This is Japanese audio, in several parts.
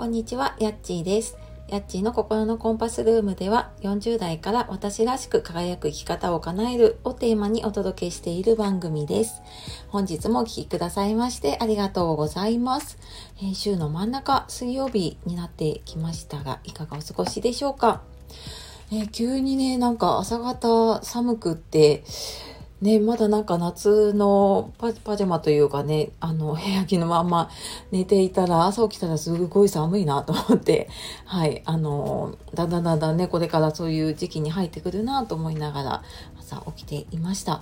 こんにちは、やっちーです。やっちーの心のコンパスルームでは40代から私らしく輝く生き方を叶えるをテーマにお届けしている番組です。本日もお聴きくださいましてありがとうございます。えー週の真ん中、水曜日になってきましたが、いかがお過ごしでしょうか？え急にね、なんか朝方寒くって、ね、まだなんか夏のパパジャマというかね、あの、部屋着のまんま寝ていたら、朝起きたらすごい寒いなと思って、はい、あの、だんだんだんだんね、これからそういう時期に入ってくるなと思いながら、朝起きていました。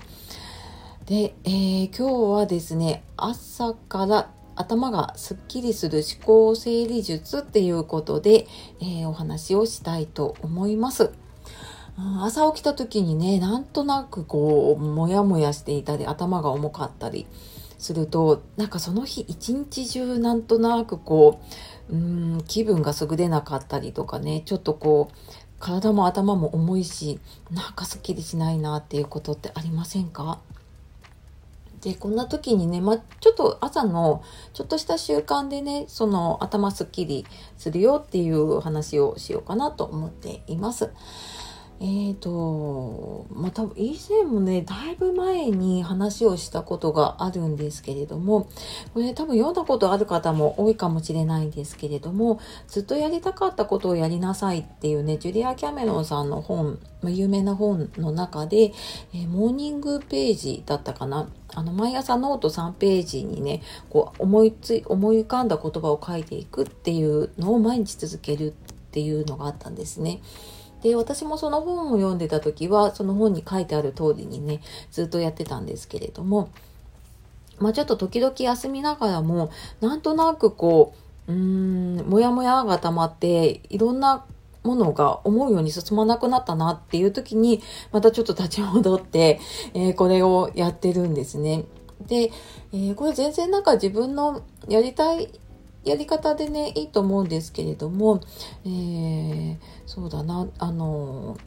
で、えー今日はですね、朝から頭がすっきりする思考整理術っていうことで、えーお話をしたいと思います。朝起きた時にねなんとなくこうモヤモヤしていたり頭が重かったりするとなんかその日一日中なんとなくこううん気分が優れなかったりとかねちょっとこう体も頭も重いしなんかすっきりしないなっていうことってありませんか？でこんな時にね、まあ、ちょっと朝のちょっとした習慣でねその頭すっきりするよっていう話をしようかなと思っています。えーと、まあ、多分以前もね、だいぶ前に話をしたことがあるんですけれども、これ多分読んだことある方も多いかもしれないんですけれども、ずっとやりたかったことをやりなさいっていうね、ジュリア・キャメロンさんの本、有名な本の中で、えーモーニングページだったかな。あの、毎朝ノート3ページにね、こう、思いつい、思い浮かんだ言葉を書いていくっていうのを毎日続けるっていうのがあったんですね。で私もその本を読んでた時はその本に書いてある通りにねずっとやってたんですけれどもまあちょっと時々休みながらもなんとなくこううーんモヤモヤが溜まっていろんなものが思うように進まなくなったなっていう時にまたちょっと立ち戻って、えーこれをやってるんですね。で、えーこれ全然なんか自分のやりたいやり方でねいいと思うんですけれども、えーそうだなあの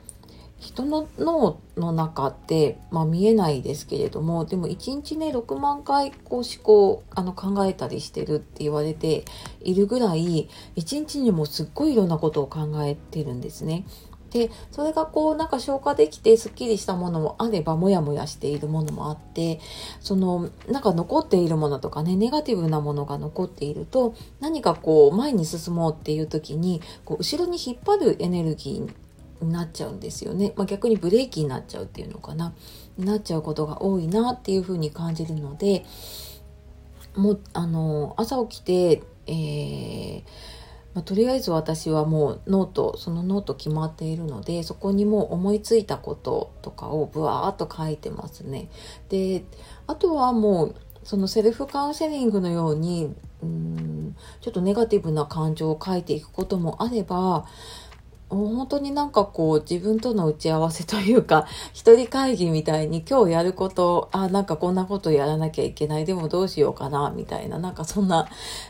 人の脳の中って、まあ、見えないですけれどもでも1日ね6万回こう思考あの考えたりしてるって言われているぐらい1日にもすっごいいろんなことを考えてるんですね。でそれがこうなんか消化できてすっきりしたものもあればモヤモヤしているものもあってそのなんか残っているものとかねネガティブなものが残っていると何かこう前に進もうっていう時にこう後ろに引っ張るエネルギーになっちゃうんですよね、まあ、逆にブレーキになっちゃうっていうのかな。になっちゃうことが多いなっていうふうに感じるのでもうあの朝起きて、えーまあ、とりあえず私はもうノートそのノート決まっているのでそこにもう思いついたこととかをブワーっと書いてますね。であとはもうそのセルフカウンセリングのようにうんちょっとネガティブな感情を書いていくこともあれば本当になんかこう自分との打ち合わせというか 一人会議みたいに今日やることあなんかこんなことやらなきゃいけない。でもどうしようかなみたいな。なんかそんな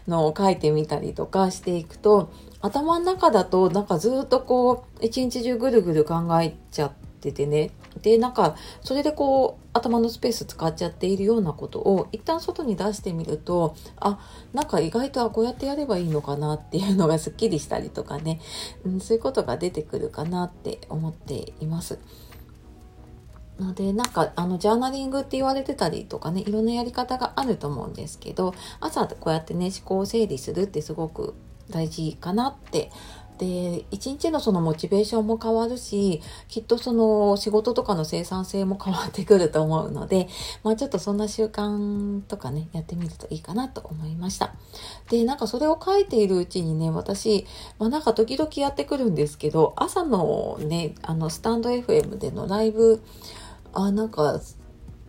のを書いてみたりとかしていくと頭の中だとなんかずっとこう一日中ぐるぐる考えちゃっててね。でなんかそれでこう頭のスペース使っちゃっているようなことを一旦外に出してみるとあなんか意外とあこうやってやればいいのかなっていうのがすっきりしたりとかね、うん、そういうことが出てくるかなって思っています。のでなんかあのジャーナリングって言われてたりとかねいろんなやり方があると思うんですけど朝こうやってね思考を整理するってすごく大事かなってで一日のそのモチベーションも変わるしきっとその仕事とかの生産性も変わってくると思うので、まあ、ちょっとそんな習慣とかねやってみるといいかなと思いました。でなんかそれを書いているうちにね私、まあ、なんか時々やってくるんですけど朝のねあのスタンド FM でのライブあなんか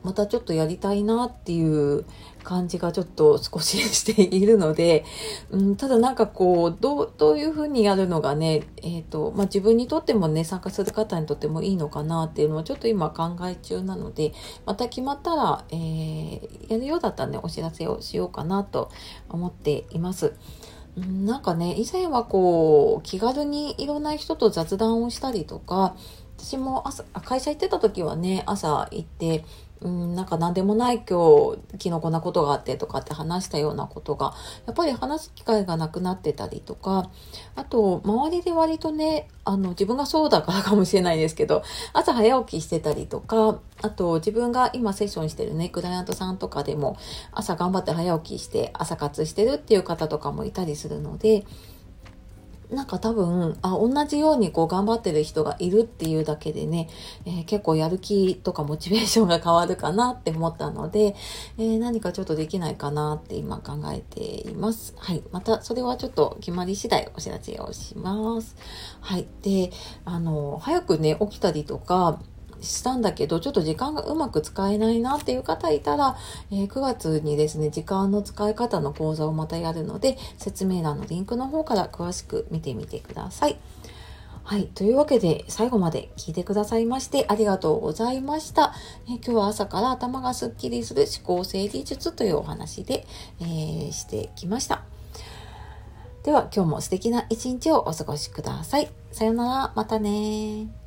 またちょっとやりたいなっていう感じがちょっと少ししているので、うん、ただなんかこうどうどういうふうにやるのがね、えーとまあ、自分にとってもね参加する方にとってもいいのかなっていうのはちょっと今考え中なのでまた決まったら、えーやるようだったらねお知らせをしようかなと思っています。なんかね以前はこう気軽にいろんな人と雑談をしたりとか私も朝会社行ってた時はね朝行ってうん、なんか何でもない今日、昨日こなことがあってとかって話したようなことが、やっぱり話す機会がなくなってたりとか、あと、周りで割とね、あの、自分がそうだからかもしれないですけど、朝早起きしてたりとか、あと、自分が今セッションしてるね、クライアントさんとかでも、朝頑張って早起きして朝活してるっていう方とかもいたりするので、なんか多分、あ、同じようにこう頑張ってる人がいるっていうだけでね、えー、結構やる気とかモチベーションが変わるかなって思ったので、えー、何かちょっとできないかなって今考えています。はい。またそれはちょっと決まり次第お知らせをします。はい。で、あの、早くね、起きたりとか、したんだけど、ちょっと時間がうまく使えないなっていう方いたら、えー、9月にですね、時間の使い方の講座をまたやるので、説明欄のリンクの方から詳しく見てみてください。はい。というわけで、最後まで聞いてくださいましてありがとうございました。え今日は朝から頭がスッキリする思考整理術というお話で、えー、してきました。では、今日も素敵な一日をお過ごしください。さようなら。またね